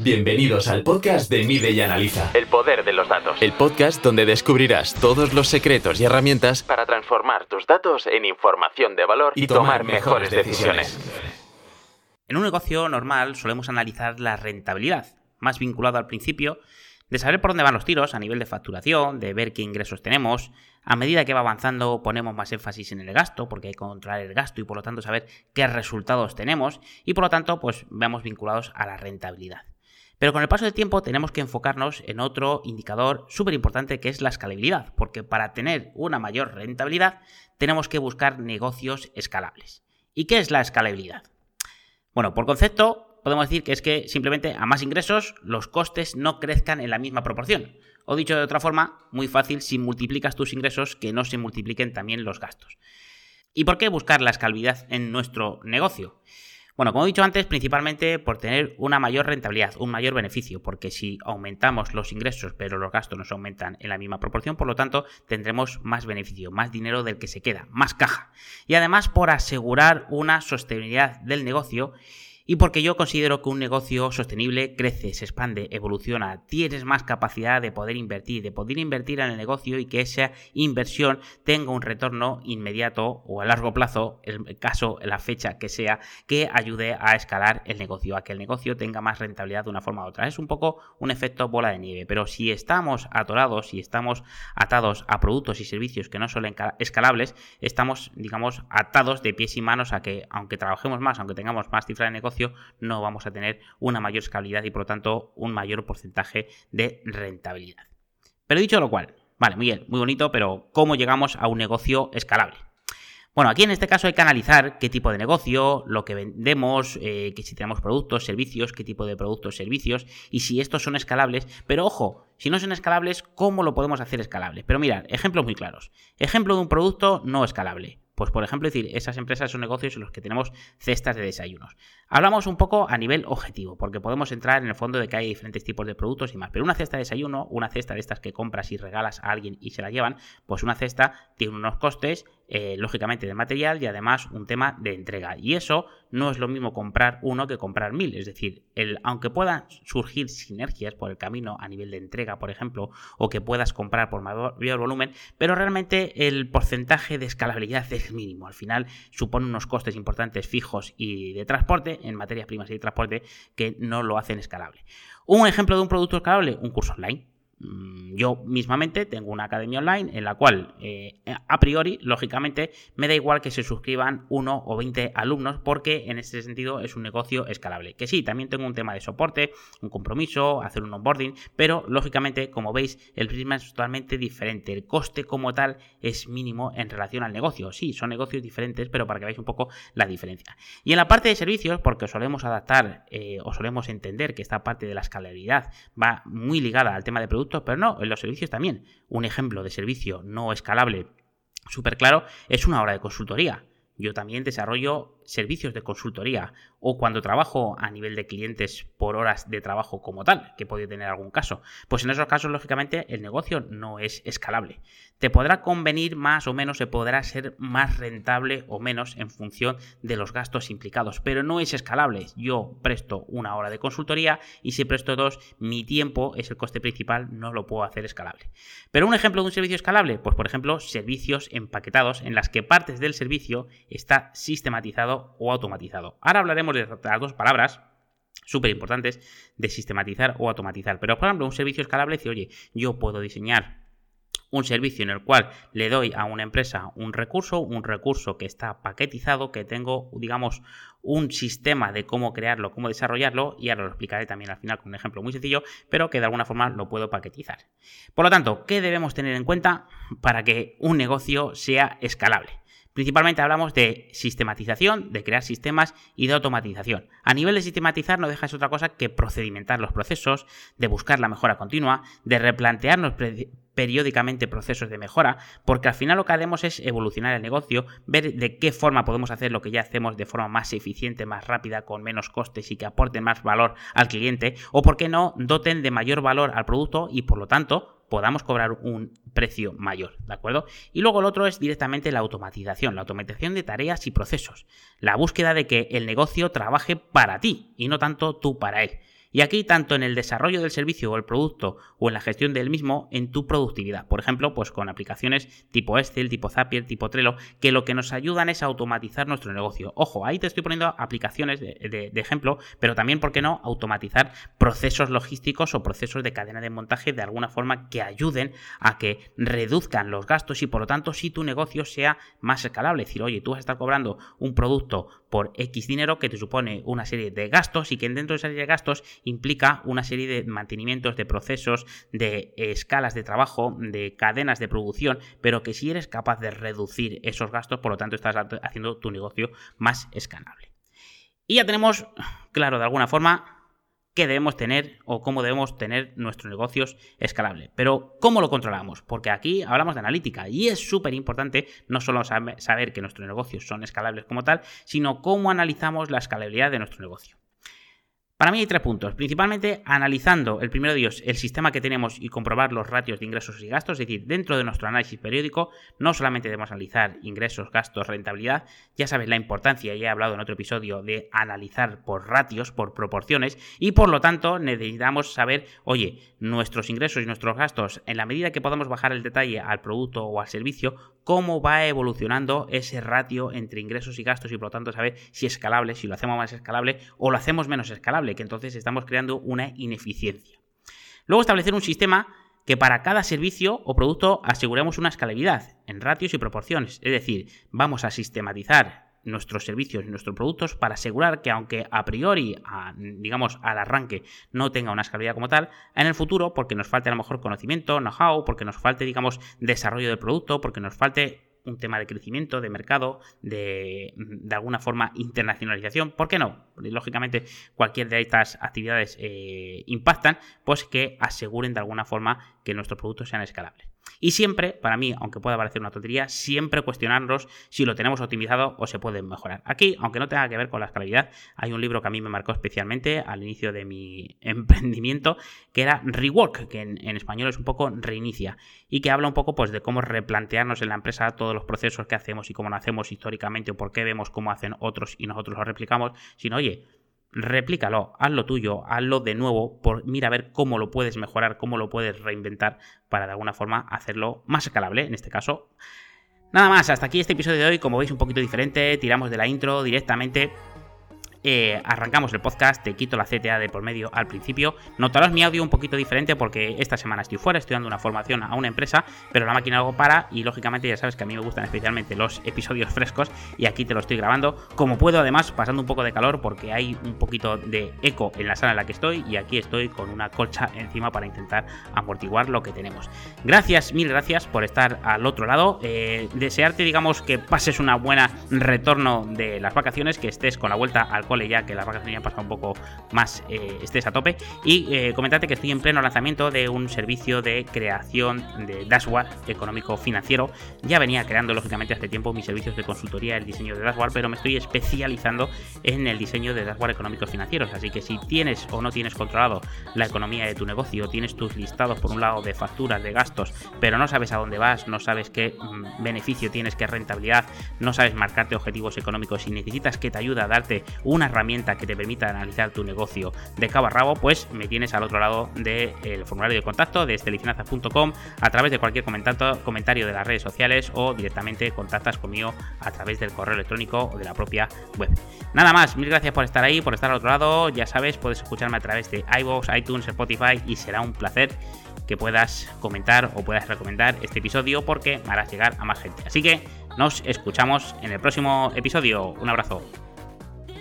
Bienvenidos al podcast de Mide y Analiza. El poder de los datos. El podcast donde descubrirás todos los secretos y herramientas Para transformar tus datos en información de valor y tomar mejores decisiones. En un negocio normal solemos analizar la rentabilidad, más vinculado al principio, de saber por dónde van los tiros a nivel de facturación, de ver qué ingresos tenemos. A medida que va avanzando ponemos más énfasis en el gasto, porque hay que controlar el gasto y por lo tanto saber qué resultados tenemos y por lo tanto pues vamos vinculados a la rentabilidad. Pero con el paso del tiempo tenemos que enfocarnos en otro indicador súper importante que es la escalabilidad, porque para tener una mayor rentabilidad tenemos que buscar negocios escalables. ¿Y qué es la escalabilidad? Bueno, por concepto podemos decir que es que simplemente a más ingresos los costes no crezcan en la misma proporción. O dicho de otra forma, muy fácil si multiplicas tus ingresos que no se multipliquen también los gastos. ¿Y por qué buscar la escalabilidad en nuestro negocio? Bueno, como he dicho antes, principalmente por tener una mayor rentabilidad, un mayor beneficio, porque si aumentamos los ingresos pero los gastos no se aumentan en la misma proporción, por lo tanto tendremos más beneficio, más dinero del que se queda, más caja. Y además por asegurar una sostenibilidad del negocio y porque yo considero que un negocio sostenible crece, se expande, evoluciona, tienes más capacidad de poder invertir, de poder invertir en el negocio y que esa inversión tenga un retorno inmediato o a largo plazo, el caso, la fecha que sea, que ayude a escalar el negocio, a que el negocio tenga más rentabilidad de una forma u otra. Es un poco un efecto bola de nieve, pero si estamos atorados, si estamos atados a productos y servicios que no son escalables, estamos, digamos, atados de pies y manos a que aunque trabajemos más, aunque tengamos más cifra de negocio, no vamos a tener una mayor escalabilidad y por lo tanto un mayor porcentaje de rentabilidad. Pero dicho lo cual, vale, muy bien, muy bonito, pero ¿cómo llegamos a un negocio escalable? Bueno, aquí en este caso hay que analizar qué tipo de negocio, lo que vendemos, eh, si tenemos productos, servicios, qué tipo de productos, servicios y si estos son escalables. Pero ojo, si no son escalables, ¿cómo lo podemos hacer escalable? Pero mirad, ejemplos muy claros. Ejemplo de un producto no escalable. Pues por ejemplo, decir, esas empresas son negocios en los que tenemos cestas de desayunos. Hablamos un poco a nivel objetivo, porque podemos entrar en el fondo de que hay diferentes tipos de productos y más. Pero una cesta de desayuno, una cesta de estas que compras y regalas a alguien y se la llevan, pues una cesta tiene unos costes, eh, lógicamente, de material y además un tema de entrega. Y eso no es lo mismo comprar uno que comprar mil. Es decir, el, aunque puedan surgir sinergias por el camino a nivel de entrega, por ejemplo, o que puedas comprar por mayor volumen, pero realmente el porcentaje de escalabilidad es mínimo. Al final supone unos costes importantes fijos y de transporte, en materias primas y de transporte, que no lo hacen escalable. Un ejemplo de un producto escalable, un curso online. Mm, yo mismamente tengo una academia online en la cual, eh, a priori, lógicamente, me da igual que se suscriban uno o 20 alumnos porque en este sentido es un negocio escalable. Que sí, también tengo un tema de soporte, un compromiso, hacer un onboarding, pero lógicamente, como veis, el prisma es totalmente diferente. El coste como tal es mínimo en relación al negocio. Sí, son negocios diferentes, pero para que veáis un poco la diferencia. Y en la parte de servicios, porque solemos adaptar eh, o solemos entender que esta parte de la escalabilidad va muy ligada al tema de productos, pero no, en los servicios también. Un ejemplo de servicio no escalable súper claro es una hora de consultoría. Yo también desarrollo servicios de consultoría o cuando trabajo a nivel de clientes por horas de trabajo como tal, que puede tener algún caso. Pues en esos casos, lógicamente, el negocio no es escalable. Te podrá convenir más o menos, se podrá ser más rentable o menos en función de los gastos implicados, pero no es escalable. Yo presto una hora de consultoría y si presto dos, mi tiempo es el coste principal, no lo puedo hacer escalable. Pero un ejemplo de un servicio escalable, pues por ejemplo, servicios empaquetados en las que partes del servicio está sistematizado o automatizado. Ahora hablaremos de las dos palabras súper importantes de sistematizar o automatizar. Pero, por ejemplo, un servicio escalable dice, oye, yo puedo diseñar un servicio en el cual le doy a una empresa un recurso, un recurso que está paquetizado, que tengo, digamos, un sistema de cómo crearlo, cómo desarrollarlo, y ahora lo explicaré también al final con un ejemplo muy sencillo, pero que de alguna forma lo puedo paquetizar. Por lo tanto, ¿qué debemos tener en cuenta para que un negocio sea escalable? Principalmente hablamos de sistematización, de crear sistemas y de automatización. A nivel de sistematizar no deja otra cosa que procedimentar los procesos, de buscar la mejora continua, de replantearnos periódicamente procesos de mejora, porque al final lo que haremos es evolucionar el negocio, ver de qué forma podemos hacer lo que ya hacemos de forma más eficiente, más rápida, con menos costes y que aporten más valor al cliente, o por qué no doten de mayor valor al producto y por lo tanto podamos cobrar un precio mayor, ¿de acuerdo? Y luego el otro es directamente la automatización, la automatización de tareas y procesos, la búsqueda de que el negocio trabaje para ti y no tanto tú para él. Y aquí, tanto en el desarrollo del servicio o el producto o en la gestión del mismo, en tu productividad. Por ejemplo, pues con aplicaciones tipo Excel, tipo Zapier, tipo Trello, que lo que nos ayudan es a automatizar nuestro negocio. Ojo, ahí te estoy poniendo aplicaciones de, ejemplo, pero también, ¿por qué no?, automatizar procesos logísticos o procesos de cadena de montaje de alguna forma que ayuden a que reduzcan los gastos y por lo tanto si tu negocio sea más escalable. Es decir, oye, tú vas a estar cobrando un producto por X dinero que te supone una serie de gastos y que dentro de esa serie de gastos implica una serie de mantenimientos, de procesos, de escalas de trabajo, de cadenas de producción, pero que si eres capaz de reducir esos gastos, por lo tanto estás haciendo tu negocio más escalable. Y ya tenemos, claro, de alguna forma, qué debemos tener o cómo debemos tener nuestros negocios escalables. Pero, ¿cómo lo controlamos? Porque aquí hablamos de analítica y es súper importante no solo saber que nuestros negocios son escalables como tal, sino cómo analizamos la escalabilidad de nuestro negocio. Para mí hay tres puntos. Principalmente analizando el primero de ellos el sistema que tenemos y comprobar los ratios de ingresos y gastos. Es decir, dentro de nuestro análisis periódico no solamente debemos analizar ingresos, gastos, rentabilidad. Ya sabes la importancia, ya he hablado en otro episodio, de analizar por ratios, por proporciones. Y por lo tanto necesitamos saber, oye, nuestros ingresos y nuestros gastos, en la medida que podamos bajar el detalle al producto o al servicio, cómo va evolucionando ese ratio entre ingresos y gastos y por lo tanto saber si es escalable, si lo hacemos más escalable o lo hacemos menos escalable, que entonces estamos creando una ineficiencia. Luego establecer un sistema que para cada servicio o producto aseguremos una escalabilidad en ratios y proporciones. Es decir, vamos a sistematizar nuestros servicios y nuestros productos para asegurar que aunque a priori, digamos, al arranque no tenga una escalabilidad como tal, en el futuro, porque nos falte a lo mejor conocimiento, know-how, porque nos falte, digamos, desarrollo del producto, porque nos falte un tema de crecimiento, de mercado, de, de alguna forma internacionalización, ¿por qué no? Lógicamente, cualquier de estas actividades eh, impactan, pues que aseguren de alguna forma que nuestros productos sean escalables. Y siempre, para mí, aunque pueda parecer una tontería, siempre cuestionarnos si lo tenemos optimizado o se puede mejorar. Aquí, aunque no tenga que ver con la escalabilidad, hay un libro que a mí me marcó especialmente al inicio de mi emprendimiento, que era Rework, que en, español es un poco reinicia, y que habla un poco pues, de cómo replantearnos en la empresa todos los procesos que hacemos y cómo lo hacemos históricamente o por qué vemos cómo hacen otros y nosotros lo replicamos, sino, oye, replícalo, hazlo tuyo, hazlo de nuevo, por, mira a ver cómo lo puedes mejorar, cómo lo puedes reinventar para de alguna forma hacerlo más escalable, en este caso. Nada más, hasta aquí este episodio de hoy, como veis un poquito diferente, tiramos de la intro directamente eh, arrancamos el podcast, te quito la CTA de por medio al principio. Notarás mi audio un poquito diferente porque esta semana estoy fuera, estoy dando una formación a una empresa, pero la máquina algo para y lógicamente ya sabes que a mí me gustan especialmente los episodios frescos y aquí te lo estoy grabando como puedo, además pasando un poco de calor porque hay un poquito de eco en la sala en la que estoy y aquí estoy con una colcha encima para intentar amortiguar lo que tenemos. Gracias, mil gracias por estar al otro lado. Eh, desearte, digamos, que pases una buena retorno de las vacaciones, que estés con la vuelta al cole ya que las vacaciones ya han pasado un poco más, eh, estés a tope. Y eh, comentarte que estoy en pleno lanzamiento de un servicio de creación de dashboard económico financiero. Ya venía creando lógicamente hace tiempo mis servicios de consultoría, el diseño de dashboard, pero me estoy especializando en el diseño de dashboard económicos financieros. Así que si tienes o no tienes controlado la economía de tu negocio, tienes tus listados por un lado de facturas, de gastos, pero no sabes a dónde vas, no sabes qué mm, beneficio tienes, qué rentabilidad, no sabes marcarte objetivos económicos y necesitas que te ayude a darte una herramienta que te permita analizar tu negocio de cabo a rabo, pues me tienes al otro lado del formulario de contacto de estelifinanzas.com a través de cualquier comentario de las redes sociales o directamente contactas conmigo a través del correo electrónico o de la propia web. Nada más, mil gracias por estar ahí, por estar al otro lado. Ya sabes, puedes escucharme a través de iVoox, iTunes, Spotify y será un placer que puedas comentar o puedas recomendar este episodio porque me harás llegar a más gente. Así que nos escuchamos en el próximo episodio. Un abrazo.